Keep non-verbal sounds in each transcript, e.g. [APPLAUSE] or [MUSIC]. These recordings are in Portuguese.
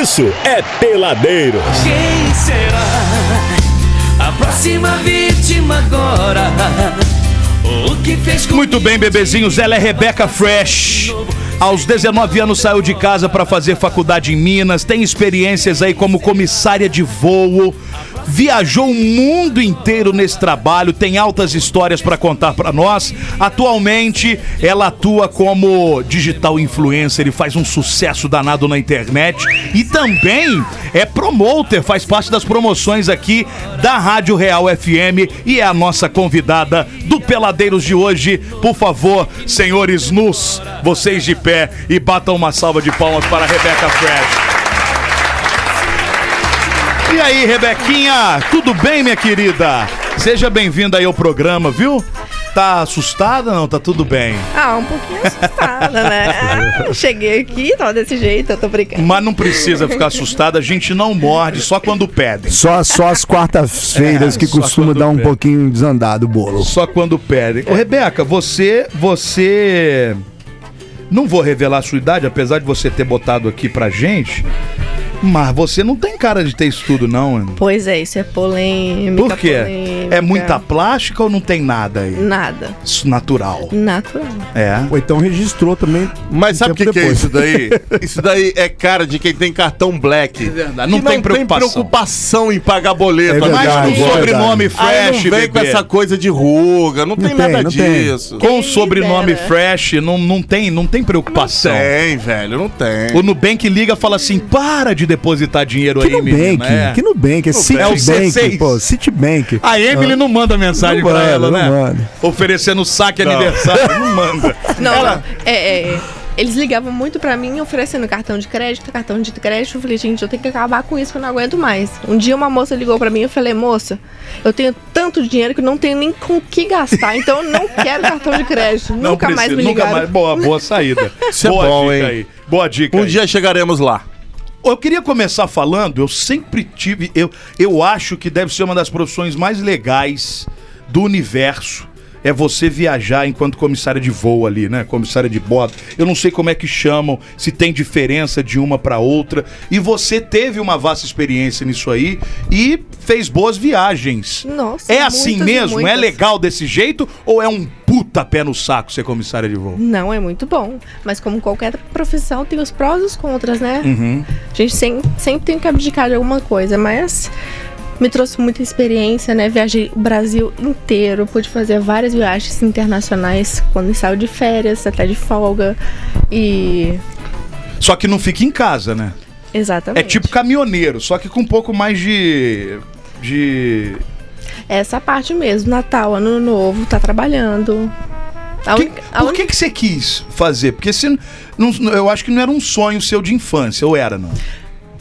isso é Peladeiros. Quem será a próxima vítima agora? O que fez com Muito bem, bebezinhos. Ela é Rebeca Fresh. Aos 19 anos saiu de casa para fazer faculdade em Minas, tem experiências aí como comissária de voo. Viajou o mundo inteiro nesse trabalho, tem altas histórias para contar para nós. Atualmente, ela atua como digital influencer e faz um sucesso danado na internet. E também é promoter, faz parte das promoções aqui da Rádio Real FM e é a nossa convidada do Peladeiros de hoje. Por favor, senhores nus, vocês de pé e batam uma salva de palmas para a Rebeca Fresh. E aí, Rebequinha, tudo bem, minha querida? Seja bem-vinda aí ao programa, viu? Tá assustada? Não, tá tudo bem. Ah, um pouquinho assustada, né? Ah, [LAUGHS] cheguei aqui, tava desse jeito, eu tô brincando. Mas não precisa ficar assustada, a gente não morde, só quando pedem. Só, só as quartas-feiras É, que costuma dar um pede. pouquinho desandado o bolo. Só quando pedem. Ô, Rebeca, você. Você. Não vou revelar a sua idade, apesar de você ter botado aqui pra gente. Mas você não tem cara de ter isso tudo, não. mano. Pois é, isso é polêmica. Por quê? polêmica. É muita plástica ou não tem nada aí? Nada. Isso natural. Natural. É. Ou então registrou também. Mas sabe o que, que é isso daí? [LAUGHS] Isso daí é cara de quem tem cartão black. É verdade, não tem preocupação. preocupação em pagar boleto. É amigo. Mas verdade, com é sobrenome verdade. Aí fresh, não vem com bebê. essa coisa de ruga, não, tem tem, nada não tem. disso. Com Quem sobrenome dera. fresh, não, não, tem, não tem preocupação. Tem, velho, não tem. O Nubank liga e fala assim: para de depositar dinheiro Que aí, Nubank, menina. É. que Nubank, é É o C6. Citibank, pô, Citibank. A Emily não manda mensagem Não pra manda, ela, não né? manda. Oferecendo saque Não. aniversário, não manda. [LAUGHS] Não, não. É, é, eles ligavam muito pra mim oferecendo cartão de crédito, cartão de crédito. Eu falei, gente, eu tenho que acabar com isso, que eu não aguento mais. Um dia uma moça ligou pra mim e eu falei, moça, eu tenho tanto dinheiro que não tenho nem com o que gastar, então eu não [LAUGHS] quero cartão de crédito. Não nunca mais me nunca ligaram. mais. Boa, boa saída. Isso é boa bom, dica hein? aí. Boa dica. Um aí. dia chegaremos lá. Eu queria começar falando, eu sempre tive. Eu, eu acho que deve ser uma das profissões mais legais do universo. É você viajar enquanto comissária de voo ali, né? Comissária de bordo. Eu não sei como é que chamam, se tem diferença de uma pra outra. E você teve uma vasta experiência nisso aí e fez boas viagens. Nossa, É assim muitas mesmo? É legal desse jeito? Ou é um puta pé no saco ser comissária de voo? Não, é muito bom. Mas como qualquer profissão, tem os prós e os contras, né? Uhum. A gente sempre, sempre tem que abdicar de alguma coisa, mas me trouxe muita experiência, né? Viajei o Brasil inteiro, pude fazer várias viagens internacionais quando saiu de férias, até de folga. E. Só que não fica em casa, né? Exatamente. É tipo caminhoneiro, só que com um pouco mais de. de. Essa parte mesmo, Natal, Ano Novo, tá trabalhando. A Que- a por que, que você quis fazer? Porque você não, eu acho que não era um sonho seu de infância, ou era, não?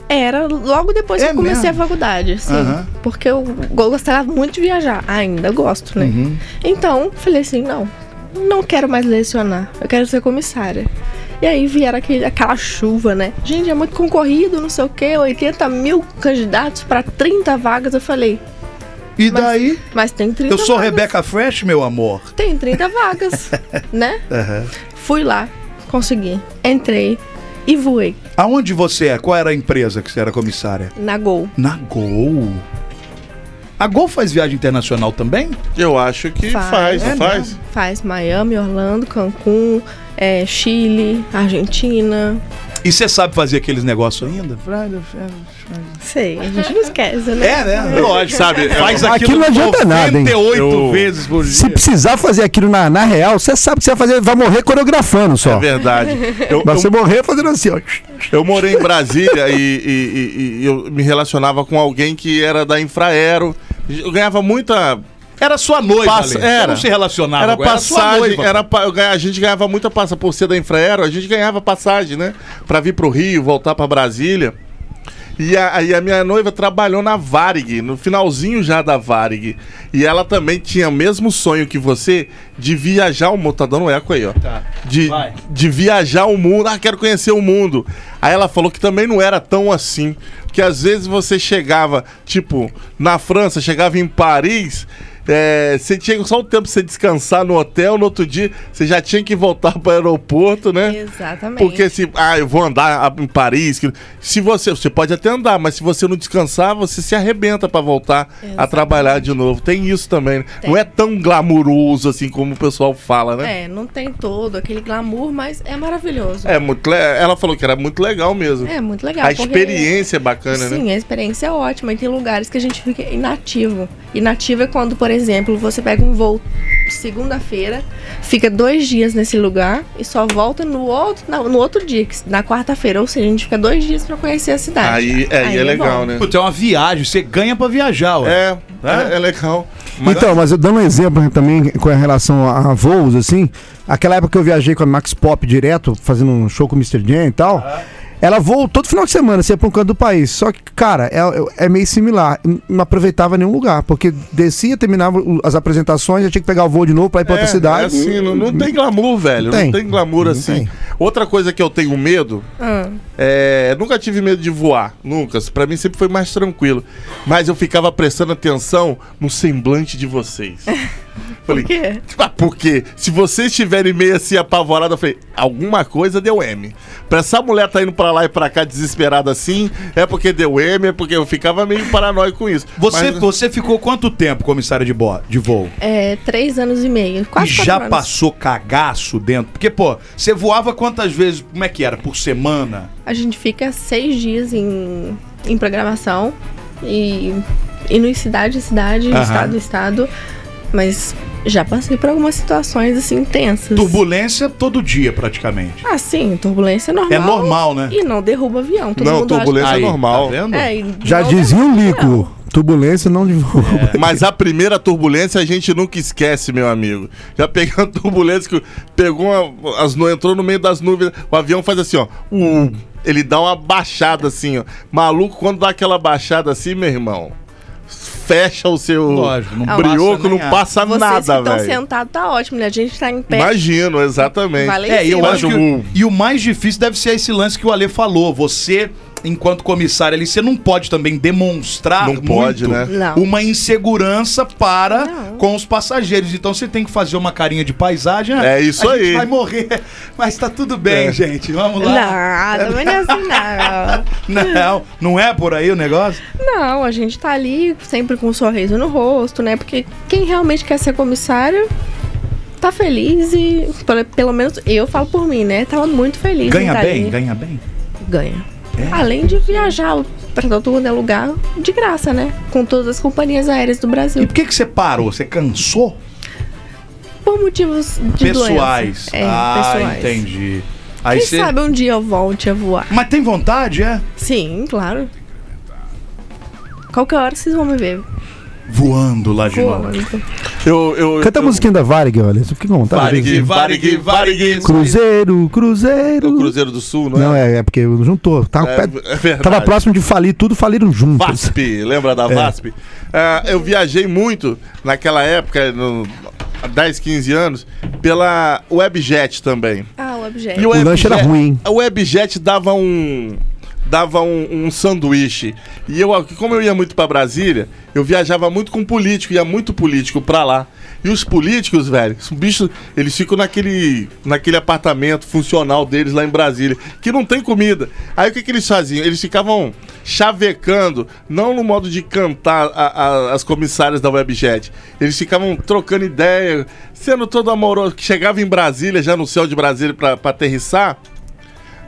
Era logo depois É que eu comecei mesmo? a faculdade, sim. Aham. Porque eu go- gostava muito de viajar. Ainda gosto, né? Uhum. Então, falei assim, não, não quero mais lecionar. Eu quero ser comissária. E aí vieram aquele, aquela chuva, né? Gente, é muito concorrido, não sei o quê, 80 mil candidatos para 30 vagas. Eu falei, E Mas- daí? mas tem 30 Eu sou vagas. Rebeca Fresh, meu amor. Tem 30 vagas, [LAUGHS] né? Aham. Fui lá, consegui, entrei e voei Aonde você é? Qual era a empresa que você era comissária? na Gol. Na Gol. A Gol faz viagem internacional também? Eu acho que faz, Faz. não É faz? Faz Miami, Orlando, Cancún, é, Chile, Argentina. E você sabe fazer aqueles negócios ainda? Sei, a gente não esquece, né? É, né? Lógico. Sabe, Faz eu- aquilo Aquilo não adianta nada, hein? 98 Eu- vezes por dia. Se precisar fazer aquilo na, na real, você sabe que você vai fazer, vai morrer coreografando só. É verdade. Eu, eu- você morrer fazendo assim, ó. Eu morei em Brasília e, e- e- e eu me relacionava com alguém que era da Infraero. Eu ganhava muita. Era sua noiva, Passa- Ale. Era. não se relacionava Era agora, sua passagem, noiva, era eu ganha- a gente ganhava muita passa por ser da Infraero, a gente ganhava passagem, né? Pra vir pro Rio, voltar pra Brasília. E a- aí a minha noiva trabalhou na Varig, no finalzinho já da Varig. E ela também tinha o mesmo sonho que você de viajar o mundo. Tá dando eco aí, ó. Tá. De, Vai. de viajar o mundo. Ah, quero conhecer o mundo. Aí ela falou que também não era tão assim. Porque às vezes você chegava, tipo, na França, chegava em Paris é, você tinha só o tempo pra você descansar no hotel, no outro dia você já tinha que voltar para o aeroporto, né? Exatamente. Porque se, ah, eu vou andar em Paris, que- se você, você pode até andar, mas se você não descansar, você se arrebenta para voltar a Exatamente. trabalhar de novo. Tem isso também. né? Não é tão glamuroso assim como o pessoal fala, né? É, não tem todo aquele glamour, mas é maravilhoso. É, muito, ela falou que era muito legal mesmo. É muito legal. a experiência é bacana, né? Sim, a experiência é ótima. E tem lugares que a gente fica inativo. Inativo é quando, por exemplo, você pega um voo segunda-feira, fica dois dias nesse lugar e só volta no outro, na- no outro dia, que- na quarta-feira. Ou seja, a gente fica dois dias pra conhecer a cidade. Aí, é, aí é legal, bom. né? Puta, é uma viagem, você ganha pra viajar, ué. É, É? é, é legal. Mas- Então, mas eu dando um exemplo também com relação a, a voos, assim, aquela época que eu viajei com a Max Pop direto, fazendo um show com o Mr. Jam e tal, ela voou todo final de semana, você ia pra um canto do país. Só que, cara, é, é meio similar. Não aproveitava nenhum lugar, porque descia, terminava as apresentações, já tinha que pegar o voo de novo pra ir pra outra É, cidade. é assim, não, não tem glamour, velho. Tem. Não tem glamour Não assim. tem. Outra coisa que eu tenho medo Ah, é. Nunca tive medo de voar. Nunca. Pra mim sempre foi mais tranquilo. Mas eu ficava prestando atenção no semblante de vocês. [LAUGHS] Falei, por quê? Ah, porque se vocês estiverem meio assim apavorados, eu falei, alguma coisa deu M. Pra essa mulher tá indo pra lá e pra cá desesperada assim, é porque deu M, é porque eu ficava meio paranoico com isso. Você, Mas- você ficou quanto tempo comissária de, bo de voo? É, três anos e meio. Quase e quatro já anos. passou cagaço dentro? Porque, pô, você voava quantas vezes? Como é que era? Por semana? A gente fica seis dias em, em programação e indo em cidade em cidade, Aham. estado em estado. Mas já passei por algumas situações assim intensas. Turbulência todo dia, praticamente. Ah, sim, turbulência é normal. É normal, né? E não derruba avião. Todo Não, mundo acha- turbulência é Aí, normal. Tá vendo? É, Já dizia o derruba Lico, turbulência não divulga. Mas a primeira turbulência a gente nunca esquece, meu amigo. Já pegando turbulência que pegou uma, as entrou no meio das nuvens, o avião faz assim, ó. uh, ele dá uma baixada assim, ó. Maluco, quando dá aquela baixada assim, meu irmão, fecha o seu Lógico, não brioco, passa não passa Vocês nada, que estão velho. sentados tá ótimo, né? A gente tá em pé. Imagino, exatamente. Vale É, e eu acho que. o- E o mais difícil deve ser esse lance que o Ale falou. Você, enquanto comissário ali, você não pode também demonstrar Não pode, né? Não. uma insegurança para Não. com os passageiros. Então você tem que fazer uma carinha de paisagem. É isso a aí. Gente vai morrer, [LAUGHS] mas tá tudo bem, É. gente. Vamos lá. Não, não é assim, não. [LAUGHS] Não, não é por aí o negócio? Não, a gente tá ali sempre com um sorriso no rosto, né? Porque quem realmente quer ser comissário tá feliz e, pelo, menos eu falo por mim, né? Tava muito feliz. em Ganha tá bem, ali. ganha bem. Ganha. É? Além de viajar pra todo quanto é lugar de graça, né? Com todas as companhias aéreas do E Brasil. por que, que você parou? Você cansou? Por motivos de pessoais. É, ah, pessoais. entendi. Aí Quem sabe um dia eu volte a voar. Mas tem vontade, é? Sim, claro. Qualquer hora vocês vão me ver Voando lá de novo. Eu, eu, Canta a eu- musiquinha da Varig, olha. Isso fica com vontade. Varig, Varig, Varig. Cruzeiro, Cruzeiro. O Cruzeiro do Sul, não é? Não, é, é porque juntou. Tava, É, perto- é verdade. tava próximo de falir tudo, faliram juntos. VASP, lembra da VASP? Ah, eu viajei muito naquela época, no, há 10, 15 anos, pela Webjet também. Ah, o objeto. E O lanche era ruim? A Webjet dava um dava um, um sanduíche. E eu, como eu ia muito pra Brasília, eu viajava muito com político, ia muito político pra lá. E os políticos, velho, os bichos, eles ficam naquele, naquele apartamento funcional deles lá em Brasília, que não tem comida. Aí o que, que eles faziam? Eles ficavam chavecando, não no modo de cantar a- a- as comissárias da Webjet. Eles ficavam trocando ideia, sendo todo amoroso, que chegava em Brasília, já no céu de Brasília pra aterrissar.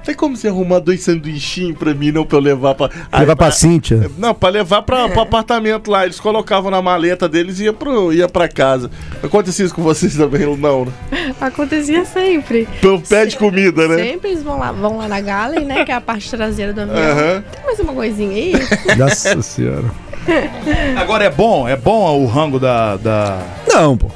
Tem como você arrumar dois sanduichinhos pra mim, não pra eu levar pra. Aí, Levar pra Cíntia. Não, pra levar pra, pro apartamento lá. Eles colocavam na maleta deles e ia, pro, ia pra casa. Acontecia isso com vocês também, não, né? Acontecia sempre. Pelo pé de comida, né? Sempre eles vão lá, vão lá na galley, né? Que é a parte traseira do avião. Aham. Tem mais uma coisinha aí? [LAUGHS] Nossa senhora. Agora é bom, é bom o rango da. da... Não, pô.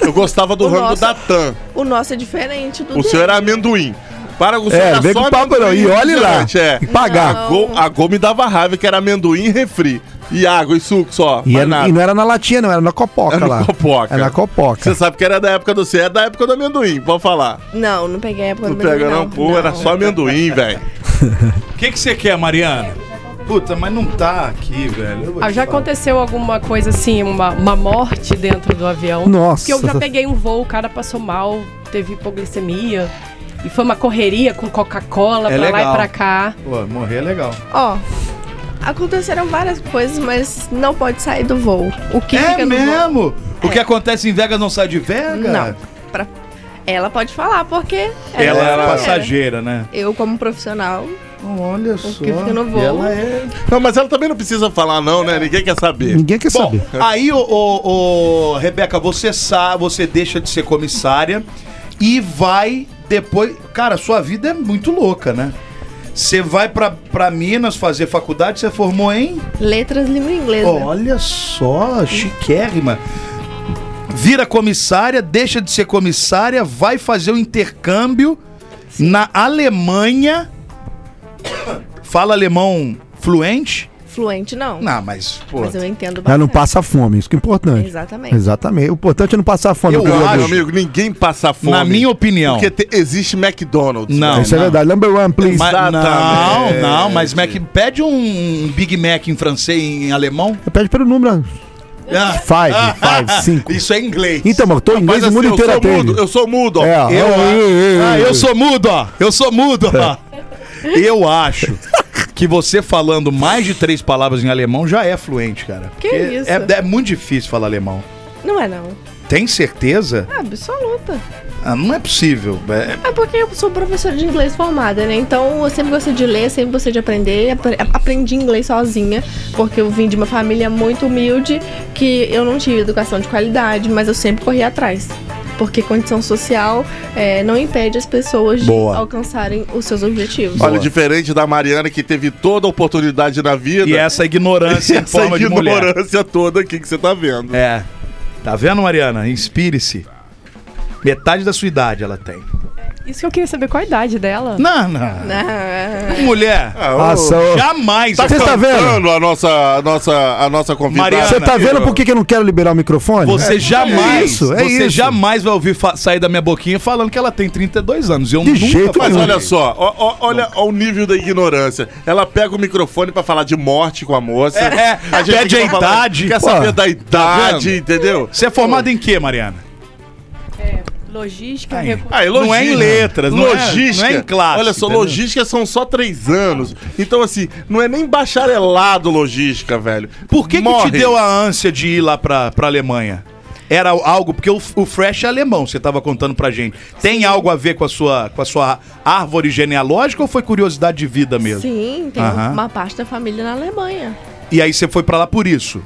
Eu gostava do O rango nosso- da TAM. O nosso é diferente do O seu dele. era amendoim. Para o seu É, vem com papo não. E olhe lá. É. Pagar. A Gol, a Gol me dava raiva que era amendoim e refri. E água e suco só. E, era- nada. e não era na latinha, não, era na copoca Era lá. na copoca. Era na copoca. Você sabe que era da época do você, é da época do amendoim, pode falar. Não, não peguei a época Não do amendoim, pega não, pô, era só amendoim, velho. O que que você quer, Mariana? Puta, mas não tá aqui, velho. Ah, já falar. aconteceu alguma coisa assim, uma, uma morte dentro do avião? Nossa. Porque eu já peguei um voo, o cara passou mal, teve hipoglicemia. E foi uma correria com Coca-Cola É pra lá legal. e pra cá. Pô, morrer é legal. Ó, aconteceram várias coisas, mas não pode sair do voo. O que é fica no voo- mesmo? O que acontece em Vegas não sai de Vegas? Não. Pra... Ela pode falar, porque Ela é passageira. passageira, né? Eu, como profissional, Olha só. que fica no voo. Ela é... Não, mas ela também não precisa falar, não, né? Ninguém quer saber. Ninguém quer Bom, saber. aí, ô, ô, ô, Rebeca, você sabe, você deixa de ser comissária e vai depois. Cara, sua vida é muito louca, né? Você vai pra, pra Minas fazer faculdade, você formou em. letras língua inglesa. Olha só, chiquérrima. Vira comissária, deixa de ser comissária, vai fazer o intercâmbio na Alemanha. Fala alemão fluente? Fluente, não. Não, mas, pô. Mas eu entendo Ela não bastante. passa fome, isso que é importante. Exatamente. Exatamente. O importante é não passar fome. Eu acho- Meu amigo, ninguém passa fome. Na minha opinião. Porque te- existe McDonald's. Não. Isso é verdade. Number one, please. Mas, não, não, mas Mac, pede um Big Mac em francês em alemão. Pede pelo número. Ah, Five, five, cinco. Isso é inglês. Então, mas eu tô em inglês Mas o assim, mundo eu inteiro sou atende. mudo, eu sou mudo, ó. É, ó. Eu, ei, ah, ei. eu sou mudo, ó. Eu sou mudo, ó. Eu acho que você falando mais de três palavras em alemão já é fluente, cara. Que Porque isso? É, é muito difícil falar alemão. Não é, não. Tem certeza? Absoluta. Ah, não é possível. É- É porque eu sou professora de inglês formada, né? Então eu sempre gostei de ler, sempre gostei de aprender. Apre- Aprendi inglês sozinha, porque eu vim de uma família muito humilde que eu não tive educação de qualidade, mas eu sempre corri atrás. Porque condição social é, não impede as pessoas de Boa. alcançarem os seus objetivos. Olha, diferente da Mariana que teve toda a oportunidade na vida. E essa ignorância em [LAUGHS] essa forma de mulher. ignorância toda aqui que você tá vendo. É. Tá vendo, Mariana? Inspire-se. Metade da sua idade ela tem. Isso que eu queria saber qual a idade dela. Não, não. Ah, Mulher, Ah, ô, Ação. jamais. Tá Você tá vendo? cantando a nossa, a nossa, a nossa convidada. Mariana, Você tá vendo por que que eu não quero liberar o microfone? Você jamais, isso, é você isso. jamais vai ouvir fa- sair da minha boquinha falando que ela tem 32 anos. Eu De nunca jeito Mas olha só, ó, ó, olha ó o nível da ignorância. Ela pega o microfone pra falar de morte com a moça. É, pede aqui a idade. Quer Pô, saber da tá idade, vendo? entendeu? Você é formada em quê, Mariana? Logística, Aí. recursos. Ah, e Não é em letras, não é- logística. não é em classe, Olha só, entendeu? logística são só três anos. Então, assim, não é nem bacharelado logística, velho. Por que, que te deu a ânsia de ir lá pra, pra Alemanha? Era algo, porque o, o Fresh é alemão, você tava contando pra gente. Tem algo a ver com a, sua, com a sua árvore genealógica ou foi curiosidade de vida mesmo? sim, tem Aham. uma parte da família na Alemanha. E aí você foi pra lá por isso?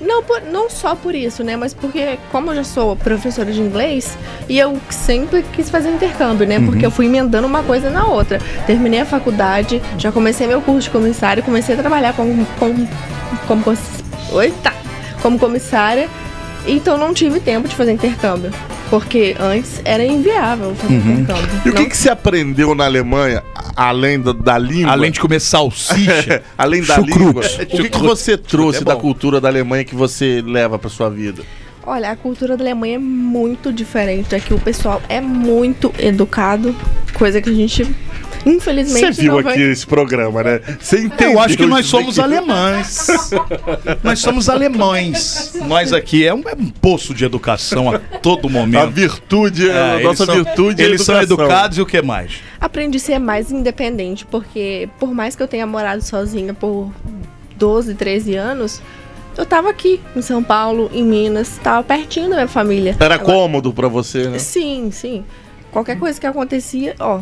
Não, por- não só por isso, né? Mas porque, como eu já sou professora de inglês, e eu sempre quis fazer intercâmbio, né? Porque eu fui emendando uma coisa na outra. Terminei a faculdade, já comecei meu curso de comissário, comecei a trabalhar como. como, como cons- Eita! Como comissária. Então não tive tempo de fazer intercâmbio. Porque antes era inviável fazer intercâmbio. E o que, que você aprendeu na Alemanha, além da, da língua? Além de comer salsicha. [LAUGHS] além da Chucrute. língua, o que, que você trouxe é da cultura da Alemanha que você leva pra sua vida? Olha, a cultura da Alemanha é muito diferente. Aqui o pessoal é muito educado, coisa que a gente, infelizmente, Você viu não aqui vai... esse programa, né? Você entendeu Eu acho que nós somos alemães. [LAUGHS] nós somos alemães. Nós aqui é um, é um poço de educação a todo A momento. virtude, É, a nossa são- virtude é Eles são educados e o que mais? Aprendi a ser mais independente, porque por mais que eu tenha morado sozinha por 12, 13 anos, eu tava aqui em São Paulo, em Minas, tava pertinho da minha família. Era Agora- cômodo pra você, né? Sim, sim. Qualquer coisa que acontecia, ó,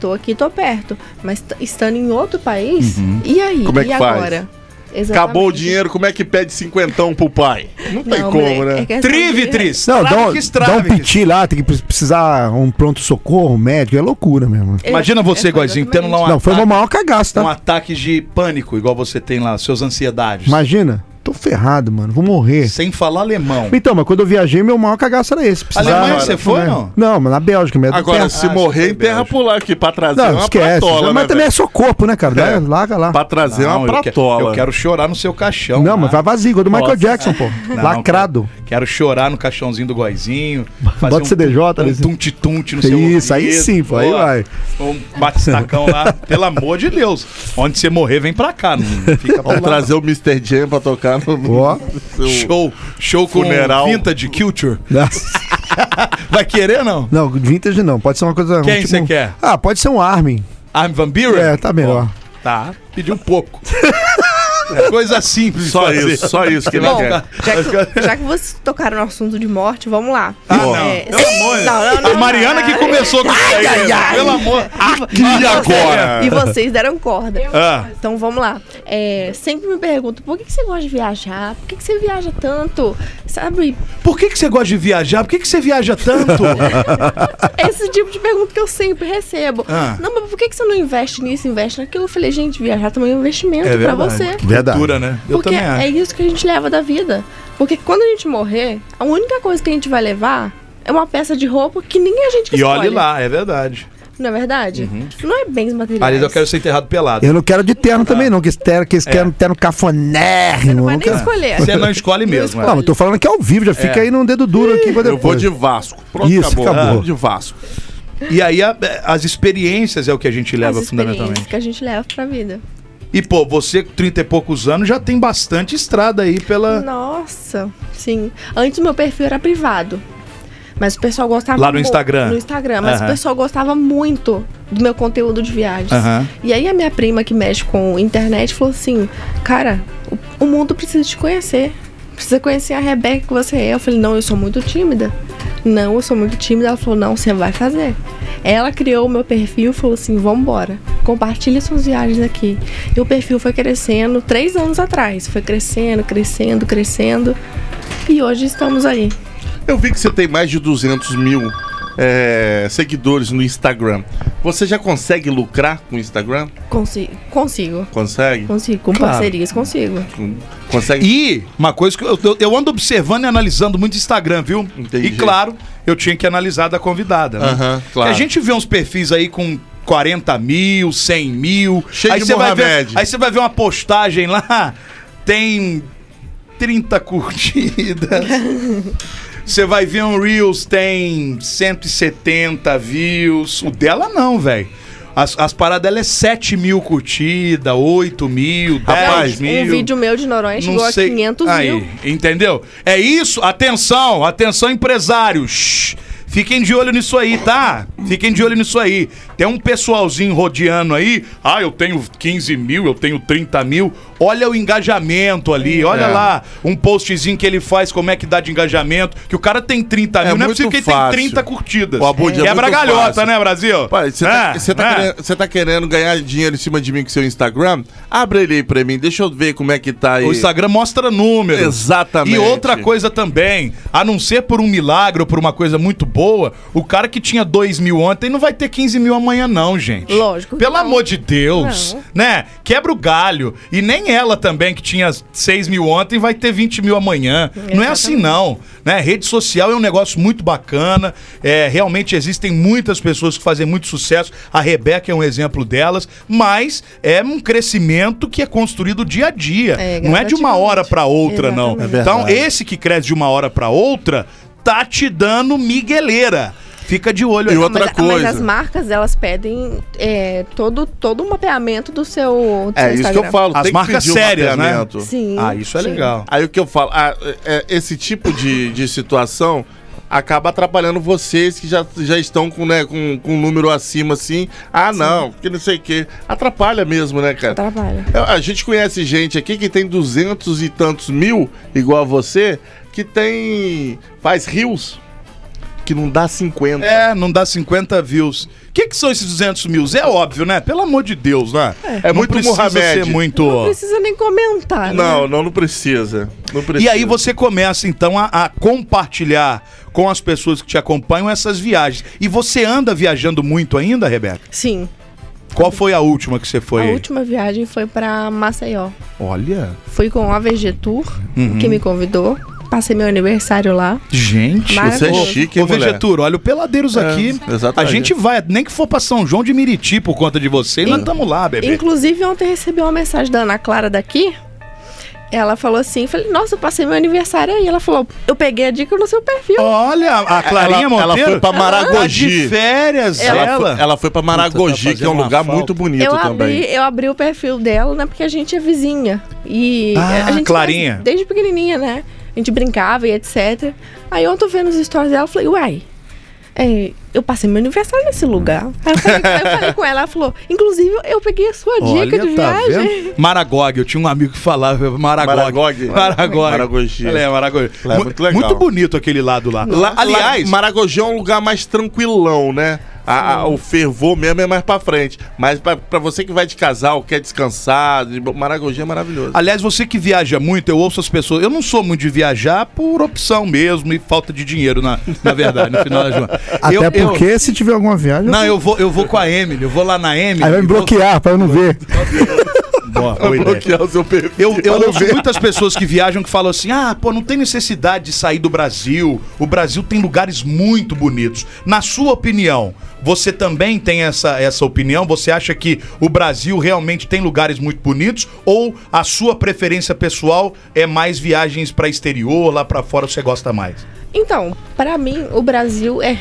tô aqui, tô perto. Mas estando em outro país, e aí? Como é e que faz? agora? Acabou o Exatamente. dinheiro, como é que pede cinquentão pro pai? Não tem Não, como, né? é Trivitris! Não, dá, um- dá um piti lá, tem que pre- precisar um pronto-socorro, um médico, é loucura mesmo. É, Imagina você, é, foi Goizinho, tendo lá um Não, foi ataque, uma maior cagaço, um tá? ataque de pânico, igual você tem lá, suas ansiedades. Imagina. Tô ferrado, mano. Vou morrer. Sem falar alemão. Então, mas quando eu viajei, meu maior cagaço era esse. Precisava- Alemanha você foi, né? não? Não, mas na Bélgica mesmo. Agora, perto. se Ah, morrer, enterra lá, que pra trazer é Não, uma esquece. pratola, mas né, também é velho? só corpo, né, cara? É. Larga lá. Pra trazer Não, uma eu, que- pratola. eu quero chorar no seu caixão. Não, mas tá? vai vazio, igual do Michael Nossa. Jackson, pô. Não, Lacrado. Quero, quero chorar no caixãozinho do Goizinho. [LAUGHS] Bota CDJ um ali. tunte-tunte no seu Isso, aí sim, pô, aí vai. Um bate-estacão lá, [LAUGHS] pelo amor de Deus. Onde você morrer, vem pra cá. Não fica pra Vamos lá. trazer o Mr. Jam pra tocar no, Ó. no seu- Show, show com Funeral. vintage culture. [LAUGHS] Vai querer, não? Não, vintage não. Pode ser uma coisa. Quem um você quer? Ah, pode ser um Armin. Armin Van Buren? É, tá melhor. Tá, pediu pouco. [LAUGHS] É Coisa simples Só fazer. isso, só isso que ele Bom, quer. já que, já que vocês tocaram no assunto de morte, vamos lá. Ah, não. É, Pelo amor de não, não, não, A Mariana não. que começou com isso aí. ai, ai. Pelo amor. E agora? E vocês deram corda. Ah, Então vamos lá. É, sempre me perguntam por que, que você gosta de viajar? Por que, que você viaja tanto? Sabe? por que, que você gosta de viajar? Por que, que você viaja tanto? [LAUGHS] Esse tipo de pergunta que eu sempre recebo. Ah. Não, mas por que, que você não investe nisso, investe naquilo? Eu falei, gente, viajar também é um investimento É pra verdade. você. Verdade. Cultura, né? Eu Porque também acho. é isso que a gente leva da vida. Porque quando a gente morrer, a única coisa que a gente vai levar é uma peça de roupa que nem a gente que E olhe lá, é verdade. Não é verdade? Não é bens materiais. Aliás, eu quero ser enterrado pelado. Eu não quero de terno também, não. Que esse terno, que esse terno, terno cafonérrimo. Você não vai não nem quero. escolher. Você não escolhe mesmo. Não, é. mas tô falando que é ao vivo, já fica aí num dedo duro aqui pra Eu vou de Vasco. Pronto, Isso, acabou. acabou. Vamos de Vasco. E aí a- as experiências é o que a gente leva As experiências fundamentalmente. que a gente leva pra vida. E pô, você com 30 e poucos anos já tem bastante estrada aí pela. Nossa, sim. Antes o meu perfil era privado. Mas o pessoal gostava Lá no Instagram? No Instagram, mas Aham. o pessoal gostava muito do meu conteúdo de viagens. Aham. E aí a minha prima que mexe com internet falou assim: "Cara, o, o mundo precisa te conhecer. Precisa conhecer a Rebeca que você é". Eu falei: "Não, eu sou muito tímida". Não, eu sou muito tímida. Ela falou: "Não, você vai fazer". Ela criou o meu perfil e falou assim: Vambora, compartilha suas viagens aqui. E o perfil foi crescendo três anos atrás. Foi crescendo, crescendo, crescendo. E hoje estamos aí. Eu vi que você tem mais de 200 mil é, seguidores no Instagram. Você já consegue lucrar com o Instagram? Consigo, consigo, Consegue? consigo. Com Claro. parcerias, consigo. Consegue? E uma coisa que eu, eu, eu ando observando e analisando muito Instagram, viu? Entendi. E claro, eu tinha que analisar da convidada. Né? Aham, claro. A gente vê uns perfis aí com 40 mil, 100 mil. Cheio aí de você vai ver. Aí você vai ver uma postagem lá, tem 30 curtidas. [LAUGHS] Você vai ver um Reels, tem 170 views. O dela não, velho. As, as paradas dela é 7 mil curtidas, 8 mil, 10 Rapaz, mil. Um vídeo meu de Noronha chegou Não a sei. 500 Aí, mil. entendeu? É isso. Atenção, atenção, empresários. Fiquem de olho nisso aí, tá? Fiquem de olho nisso aí. Tem um pessoalzinho rodeando aí. Ah, eu tenho 15 mil, eu tenho 30 mil. Olha o engajamento ali. Olha É. lá um postzinho que ele faz, como é que dá de engajamento. Que o cara tem 30 É mil, não é possível que ele tem 30 curtidas. O Abud, é Quebra muito galhota, fácil. né, Brasil? Pai, você tá, É, tá é. querendo, tá querendo ganhar dinheiro em cima de mim com seu Instagram? Abre ele aí pra mim, deixa eu ver como é que tá aí. O Instagram mostra números. Exatamente. E outra coisa também, a não ser por um milagre ou por uma coisa muito boa, o cara que tinha 2 mil ontem não vai ter 15 mil amanhã, não, gente. Lógico Pelo não. amor de Deus. Não. Né? Quebra o galho. E nem ela também, que tinha 6 mil ontem, vai ter 20 mil amanhã. Não é assim, não. Né? Rede social é um negócio muito bacana. É, realmente existem muitas pessoas que fazem muito sucesso. A Rebeca é um exemplo delas. Mas é um crescimento que é construído dia a dia. É, não é de uma hora para outra, não. Exatamente. É então, esse que cresce de uma hora para outra, tá te dando migueleira. Fica de olho E outra mas, coisa. mas as marcas, elas pedem é, todo, todo o mapeamento do seu, do É seu isso que Instagram. eu falo. As tem que marcas pedir um sérias, né? mapeamento. Sim. Ah, isso é sim. legal. Aí o que eu falo, ah, é, esse tipo de, de situação acaba atrapalhando vocês que já, já estão com, né, com, com um número acima assim. Ah, não, que não sei o quê. Atrapalha mesmo, né, cara? Trabalha. Eu- A gente conhece gente aqui que tem duzentos e tantos mil, igual a você, que tem. faz rios que não dá 50. É, não dá 50 views. O que, que são esses 200 mil? É óbvio, né? Pelo amor de Deus, né? É Não muito precisa Mohamed. ser muito... Não precisa nem comentar, né? Não, não, não precisa. Não precisa. E aí você começa, então, a, a compartilhar com as pessoas que te acompanham essas viagens. E você anda viajando muito ainda, Rebeca? Sim. Qual foi a última que você foi? A última viagem foi pra Maceió. Olha. Fui com a VG Tour, Uhum. que me convidou. Passei meu aniversário lá. Gente, Você é chique, hein, Ô, mulher? Vegeturo, olha o Peladeiros É, aqui. exatamente. A gente vai, nem que for pra São João de Miriti por conta de você, e nós estamos lá, bebê. Inclusive, ontem recebi uma mensagem da Ana Clara daqui. Ela falou assim, falei, nossa, eu passei meu aniversário aí. Ela falou, eu peguei a dica no seu perfil. Olha, a Clarinha ela, ela Monteiro. foi pra Tá de Maragogi. férias, Ela ela. Ela foi, ela foi pra Maragogi, Puta, tá que é um lugar falta. muito bonito eu também. abri, eu abri o perfil dela, né? Porque a gente é vizinha. E Ah, a gente Clarinha. Desde pequenininha, né? A gente brincava e etc. Aí ontem eu vendo os stories dela, eu falei, uai, é, eu passei meu aniversário nesse lugar. Aí eu falei, eu falei [LAUGHS] com ela, ela falou, inclusive eu peguei a sua dica de tá viagem. vendo? Maragog, eu tinha um amigo que falava Maragog. Maragog. Maragog. Maragogi. É, Maragogi. É Mu- muito legal. Muito bonito aquele lado lá. Lá, Aliás, Aliás, Maragogi é um lugar mais tranquilão, né? A- a- o fervor mesmo é mais pra frente. Mas pra, pra você que vai de casal, quer descansar, de- Maragogi é maravilhoso. aliás, você que viaja muito, eu ouço as pessoas. Eu não sou muito de viajar por opção mesmo e falta de dinheiro, na, na verdade, no final das [LAUGHS] contas. Até Eu- eu- porque se tiver alguma viagem. Não, eu vou, eu vou com a Emily, eu vou lá na Emily. Aí vai me e vou- bloquear pra eu não ver. [LAUGHS] Boa, boa ideia. Bloquear o seu perfil. Eu, eu ouço muitas pessoas que viajam que falam assim: ah, pô, não tem necessidade de sair do Brasil. O Brasil tem lugares muito bonitos. Na sua opinião, você também tem essa, essa opinião? Você acha que o Brasil realmente tem lugares muito bonitos? Ou a sua preferência pessoal é mais viagens para exterior, lá para fora você gosta mais? Então, pra mim, o Brasil é,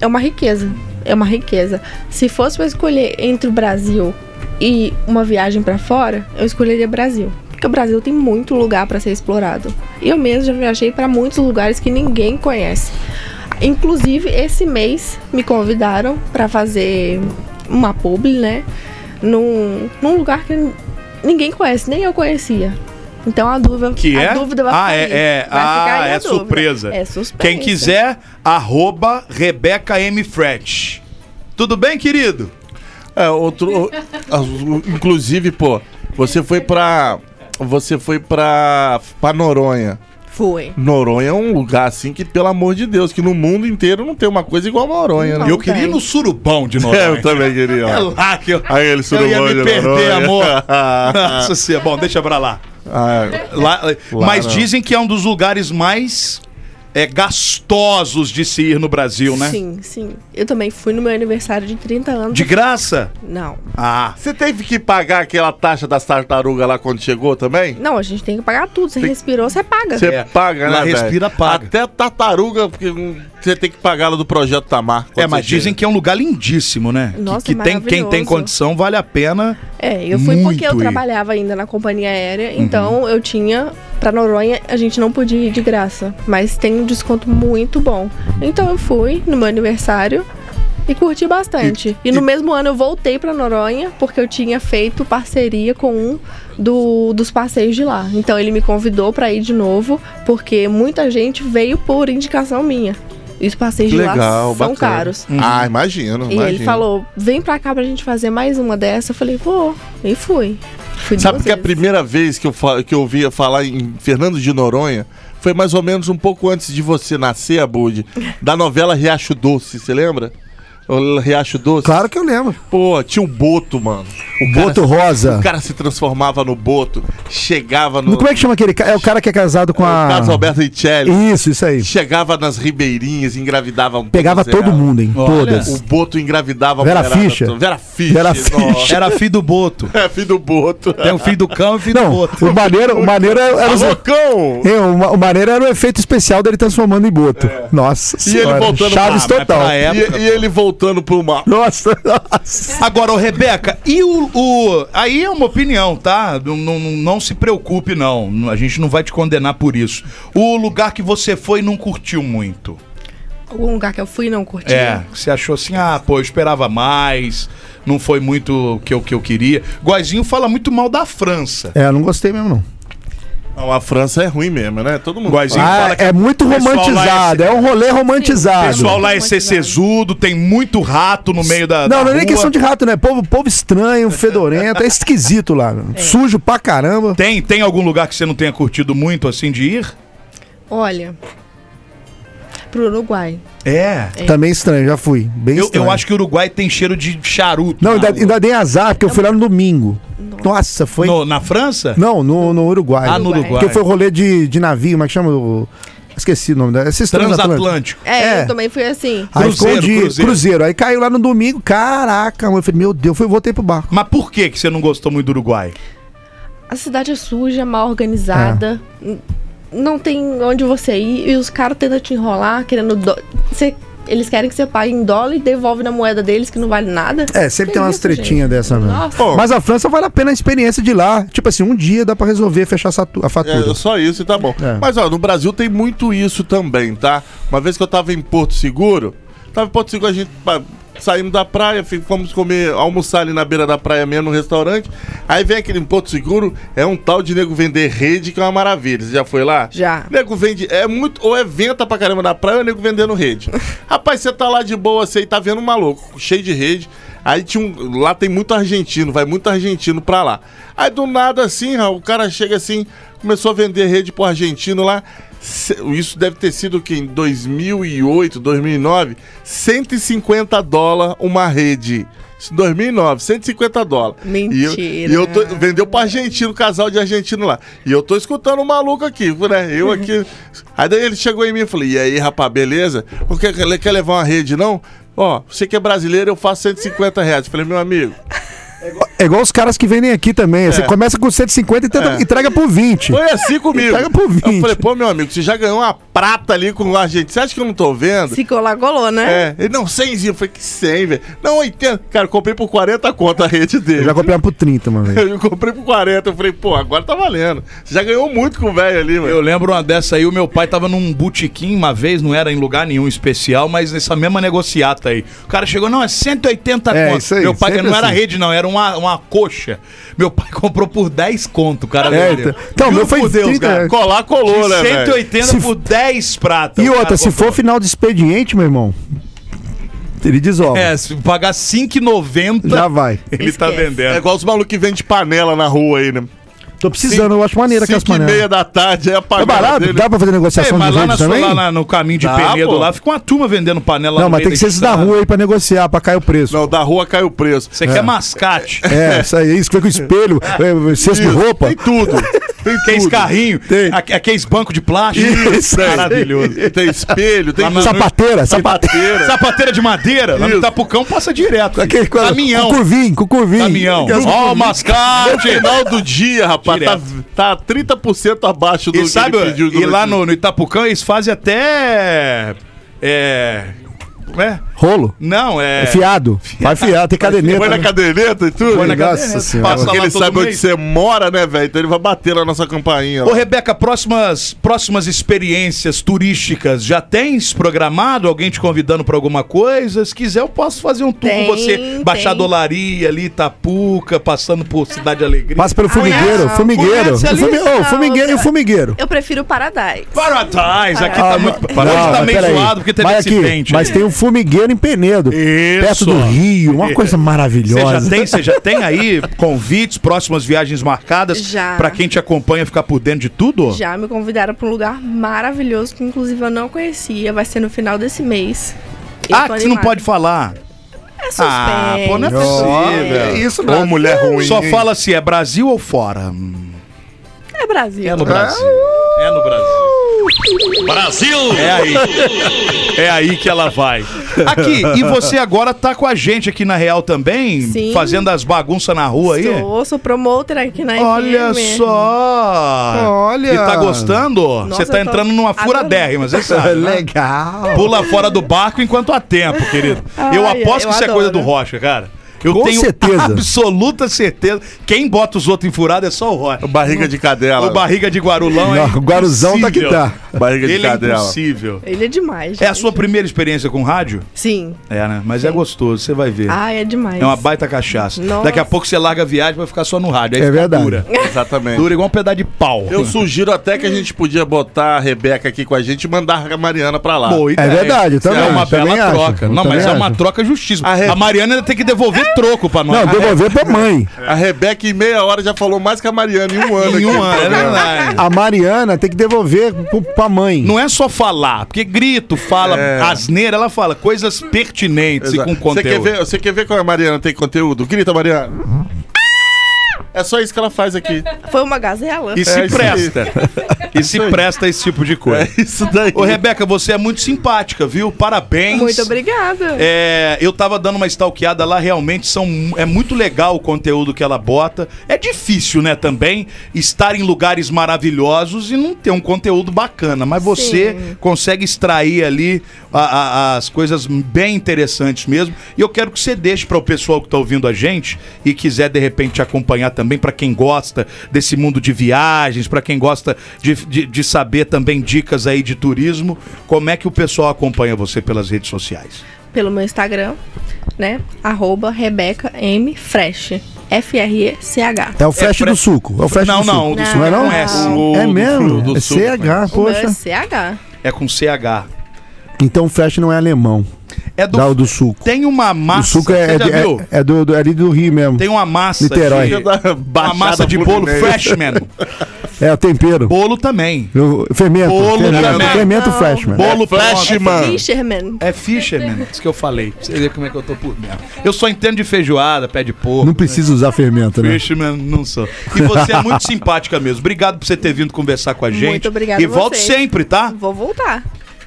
é uma riqueza. É uma riqueza. Se fosse pra escolher entre o Brasil e uma viagem pra fora, eu escolheria Brasil. Porque o Brasil tem muito lugar pra ser explorado. Eu mesmo já viajei pra muitos lugares que ninguém conhece. Inclusive, esse mês me convidaram pra fazer uma publi, né? Num, num lugar que ninguém conhece, nem eu conhecia. Então a dúvida, Que a é? dúvida vai ah, ficar é, é, Vai ficar ah, é dúvida. surpresa. É suspense. Quem quiser, arroba Rebeca M. Fret. Tudo bem, querido? É, outro. Inclusive, pô, você foi pra. Você foi pra. pra Noronha. Foi. Noronha é um lugar assim que, pelo amor de Deus, que no mundo inteiro não tem uma coisa igual a Noronha, né? eu queria ir no surubão de [LAUGHS] É, Noronha. eu também queria. [LAUGHS] É lá que eu, Aí ele eu ia me de perder, Noronha. amor. [LAUGHS] Nossa senhora. Bom, deixa pra lá. Ah, Lá- mas não. dizem que é um dos lugares mais é, gastosos de se ir no Brasil, né? Sim, sim. Eu também fui no meu aniversário de 30 anos. De graça? Não. Ah. Você teve que pagar aquela taxa das tartarugas lá quando chegou também? Não, a gente tem que pagar tudo. Você respirou, você paga. Você É. paga, né? Lá velho? respira, paga. Até tartaruga, porque hum, você tem que pagar ela do projeto Tamar. É, mas dizem que é um lugar lindíssimo, né? Que- Nossa, que, tem, quem tem condição vale a pena. É, eu fui porque eu ir. Uhum. trabalhava ainda na companhia aérea, então eu tinha. Pra Noronha a gente não podia ir de graça, mas tem um desconto muito bom. Então eu fui no meu aniversário e curti bastante. E, no mesmo ano eu voltei pra Noronha porque eu tinha feito parceria com um do, dos passeios de lá. Então ele me convidou pra ir de novo porque muita gente veio por indicação minha. E os passeios de Legal, lá são bacana. caros. Ah, imagino, E imagino. ele falou, vem pra cá pra gente fazer mais uma dessa. Eu falei, vou. E fui. Fui Sabe que a vezes. primeira vez que eu, que eu ouvia falar em Fernando de Noronha foi mais ou menos um pouco antes de você nascer, Abud, da novela Riacho Doce, você lembra? O Riacho Doce? Claro que eu lembro. Pô, tinha o Boto, mano. O Boto se- rosa. O cara se transformava no Boto, chegava no. Como é que chama aquele cara? É o cara que é casado com o a. Carlos Alberto Ricelli. Isso, isso aí. Chegava nas ribeirinhas, engravidava um Pegava todo mundo, hein? Olha. Todas. O Boto engravidava Vera toda. Vera Fischer. Vera. Fischer. Era filho do Boto. É filho do Boto. Tem o filho do cão e o filho do Não, Boto. o maneiro, o maneiro era, era Alô, cão! É, o, o maneiro era o efeito especial dele transformando em boto. Nossa E ele senhora. voltando Chaves pra- total. pra época, E, e ele voltando pro mar. Nossa, [LAUGHS] nossa. Agora, ô Rebeca, e o, o- Aí é uma opinião, tá? Não, não, não se preocupe, não. A gente não vai te condenar por isso. O lugar que você foi não curtiu muito. Algum lugar que eu fui e não curti. É, você achou assim, ah, pô, eu esperava mais, não foi muito o que eu, que eu queria. Guazinho fala muito mal da França. É, eu não gostei mesmo, não. Não, a França é ruim mesmo, né? Todo mundo Guazinho fala. Ah, fala que é muito o lá romantizado. é- É um rolê O romantizado. pessoal lá é sesudo, tem muito rato no meio da. Não, da não é nem questão de rato, né? Povo, povo estranho, fedorento, é esquisito lá. meu. Sujo pra caramba. Tem, tem algum lugar que você não tenha curtido muito assim de ir? Olha, pro Uruguai. É. Também estranho, já fui. Bem Eu, estranho. eu acho que o Uruguai tem cheiro de charuto. Não, ainda, ainda dei azar, porque eu fui lá no domingo. Nossa, foi. No- na França? Não, no, no Uruguai. Ah, no Uruguai. Porque foi rolê de, de navio, como é que chama? O- Esqueci o nome da. Esses transatlânticos. Transatlântico. É, É. eu também fui assim. Aí Cruzeiro, escondi, cruzeiro. cruzeiro. Aí caiu lá no domingo. Caraca, mano. Eu falei, meu Deus, fui, voltei pro barco. Mas por que, que você não gostou muito do Uruguai? A cidade é suja, mal organizada. Não tem onde você ir. E os caras tentam te enrolar, querendo. dó- Você- Eles querem que você pague em dólar e devolve na moeda deles, que não vale nada. É, sempre Que tem umas isso, tretinhas dessa mesmo. Nossa. Bom, Mas a França vale a pena a experiência de lá. Tipo assim, um dia dá pra resolver fechar a fatura. É, só isso e tá bom. É. Mas ó, no Brasil tem muito isso também, tá? Uma vez que eu tava em Porto Seguro, tava em Porto Seguro, a gente saímos da praia, fomos comer, almoçar ali na beira da praia mesmo, no restaurante. Aí vem aquele em Porto Seguro, é um tal de nego vender rede que é uma maravilha. Você já foi lá? Já. Nego vende, é muito, ou é venta pra caramba na praia, ou é nego vendendo rede. [LAUGHS] Rapaz, você tá lá de boa, você aí tá vendo um maluco, cheio de rede. Aí tinha um, lá tem muito argentino, vai muito argentino pra lá. Aí do nada assim, o cara chega assim, começou a vender rede pro argentino lá. Isso deve ter sido que em 2008, 2009, 150 dólares uma rede. Isso em 2009, 150 dólares. Mentira. E eu, e eu tô, vendeu pro argentino, casal de argentino lá. E eu tô escutando um maluco aqui, né? Eu aqui. [LAUGHS] Aí daí ele chegou em mim e falou: E aí, rapaz, beleza? Quer, quer levar uma rede, não? Ó, você que é brasileiro, eu faço 150 reais. Falei, meu amigo, É igual os caras que vendem aqui também. Você começa com 150 e tenta, É. entrega por 20. foi assim comigo. Pega por 20. Eu falei, pô, meu amigo, você já ganhou uma prata ali com o argentino. Você acha que eu não tô vendo? Se colar, colou, né? É, ele não, 100 Eu falei, que 100, velho. Não, 80. Cara, eu comprei por 40 conto a rede dele. Eu já comprei uma por 30, uma vez. [LAUGHS] Eu comprei por 40. Eu falei, pô, agora tá valendo. Você já ganhou muito com o velho ali, mano. Eu lembro uma dessa aí, o meu pai tava num botequim uma vez, não era em lugar nenhum especial, mas nessa mesma negociata aí. O cara chegou, não, é 180 É, conto. isso aí, meu pai, não era assim. rede não, era uma, uma coxa. Meu pai [LAUGHS] comprou por 10 conto, o cara É, vendeu. então- Juro meu foi por Deus, 30, cara. Colar, colou, né, De velho? 180 Se por 10 prata. E outra, se comprou. for final de expediente, meu irmão, ele desova. É, se pagar 5,90, Já vai. [LAUGHS] ele tá Esquece. É vendendo. igual os malucos que vendem panela na rua aí, né? Tô precisando, eu acho maneira que as 5 e meia da tarde, aí a É barato? dele... Dá pra fazer É, negociação mas de lá, na, também? lá na- no caminho de Dá, Penedo, pô. lá fica uma turma vendendo panela Não, mas tem que ser esses da rua aí pra negociar, pra cair o preço. Não, da rua cai o preço. Você quer mascate. É, isso aí, isso que vem com espelho, [LAUGHS] é, cesto de roupa. Tem tudo. Tem Aqueles tudo. carrinhos, Tem. aque- aqueles bancos de plástico. Isso. Maravilhoso. Tem espelho, tem... Na- Sapateira, sapateira. Sapateira. Sapateira de madeira, lá no Isso. Tapucão passa direto. Aquele com, Caminhão. com curvinho. Caminhão. Ó, o curvinhas. No mascate. final do dia, rapaz, tá, Direto. tá 30% abaixo do E sabe, ele pediu. e lá no, no Itapucão eles fazem até. É. É? Rolo. Não, é. É fiado. Vai fiado, tem caderneta. Põe na né? caderneta e tudo. Põe na Nossa caderneta, Senhora. passa Porque lá ele sabe onde mês. você mora, né, velho? Então ele vai bater na nossa campainha. Ô, lá. Rebeca, próximas, próximas experiências turísticas, já tens programado? Alguém te convidando pra alguma coisa? Se quiser, eu posso fazer um tour Tem, com você. tem. Baixar a Dolaria ali, Itapuca, passando por Cidade Alegria. Passa pelo formigueiro, não. formigueiro. Conhece O ali? fumi- ô, Não, formigueiro e o tá. formigueiro. Eu prefiro o Paradise. Paradise, aqui Ah, tá muito. não, tá meio zoado porque teve mas aqui, acidente. Mas tem um formigueiro em Penedo. Isso. Perto do Rio, uma coisa Você maravilhosa. já tem, você já tem aí convites, próximas viagens marcadas Já. pra quem te acompanha ficar por dentro de tudo? Já me convidaram para um lugar maravilhoso que inclusive eu não conhecia. Vai ser no final desse mês. Eu Ah, que você não pode falar. É suspense. Ah, pô, não é possível. é isso, Ô, Brasil. mulher ruim. Só fala se é Brasil ou fora. É Brasil. É no Brasil. É no Brasil. Brasil! É aí. É aí que ela vai. Aqui, e você agora tá com a gente aqui na Real também? Sim. Fazendo as bagunças na rua aí? Sou, sou promotor aqui na Olha FM. só! Olha. E tá gostando? Nossa, Você tá eu entrando numa furadérrima, você sabe. né? Legal. Pula fora do barco enquanto há tempo, querido. eu Ai, aposto eu que isso é coisa do adoro. Rocha, cara. Eu Com tenho certeza. absoluta certeza. Quem bota os outros em furada é só o Rocha. Barriga de cadela. O barriga de Guarulão é Não, o Guaruzão tá que tá. Barriga de Ele é cadela. impossível. Ele é demais. É a gente. sua primeira experiência com rádio? Sim. É, né? Mas é gostoso, você vai ver. Ah, é demais. É uma baita cachaça. Nossa. Daqui a pouco você larga a viagem vai ficar só no rádio. Aí É fica verdade. Dura. Exatamente. Dura igual um pedaço de pau. Eu sugiro até que a gente podia botar a Rebeca aqui com a gente e mandar a Mariana pra lá. Boa ideia. verdade, eu também É uma também bela acho, troca. eu Não, mas é uma acho. troca justíssima. A A, Re- Mariana ainda tem que devolver troco pra nós. Não, devolver pra mãe. A Rebeca em meia hora já falou mais que a Mariana em um ano. Em um ano, é [LAUGHS] verdade. A Mariana tem que devolver pro- pra mãe. Não é só falar, porque grito, fala, É. asneira, ela fala coisas pertinentes Exato. e com Você quer, conteúdo. ver, você quer ver como a Mariana tem conteúdo? Grita, Mariana. É só isso que ela faz aqui. Foi uma gazela? E se É presta. E se presta a esse tipo de coisa. É isso daí. Ô, Rebeca, você é muito simpática, viu? Parabéns. Muito obrigada. É, eu tava dando uma stalkeada lá, realmente são, é muito legal o conteúdo que ela bota. É difícil, né, também, estar em lugares maravilhosos e não ter um conteúdo bacana, mas você Sim. consegue extrair ali a- a- as coisas bem interessantes mesmo. E eu quero que você deixe para o pessoal que tá ouvindo a gente e quiser de repente te acompanhar também, para quem gosta desse mundo de viagens, para quem gosta de, de, de saber também dicas aí de turismo, como é que o pessoal acompanha você pelas redes sociais? Pelo meu Instagram, né? Arroba Rebeca M Fresh. F-R-E-C-H. É o Fresh fre- do suco. É o Fresh não, do não, suco. o do Não. suco Não é não? com S. O É do mesmo? fru- do é CH, O meu é poxa. C-H. É com CH. Então o Fresh não é alemão. É do, Dá o do suco. Tem uma O massa. suco é, já é, viu? é, é do, do, é ali do Rio mesmo. Tem uma massa Niterói. de, uma massa de bolo freshman. É o tempero. Bolo também. O fermento. Bolo fermento, também. fermento Não. Freshman. Bolo Flashman. pronto. Fisherman. É Fisherman, isso que eu falei. Pra você ver como é que eu tô por dentro. Eu só entendo de feijoada, pé de porco. Não precisa usar fermento, né? Fisherman, não sou. E você é muito simpática mesmo. Obrigado por você ter vindo conversar com a gente. Muito obrigada E vocês. sempre, tá? Vou voltar.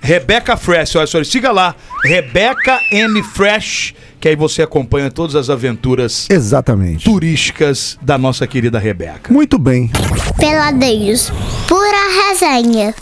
Rebeca Fresh, olha só, siga lá. Rebeca M Fresh, que aí você acompanha todas as aventuras Exatamente. turísticas da nossa querida Rebeca. Muito bem. Peladeiros, pura resenha.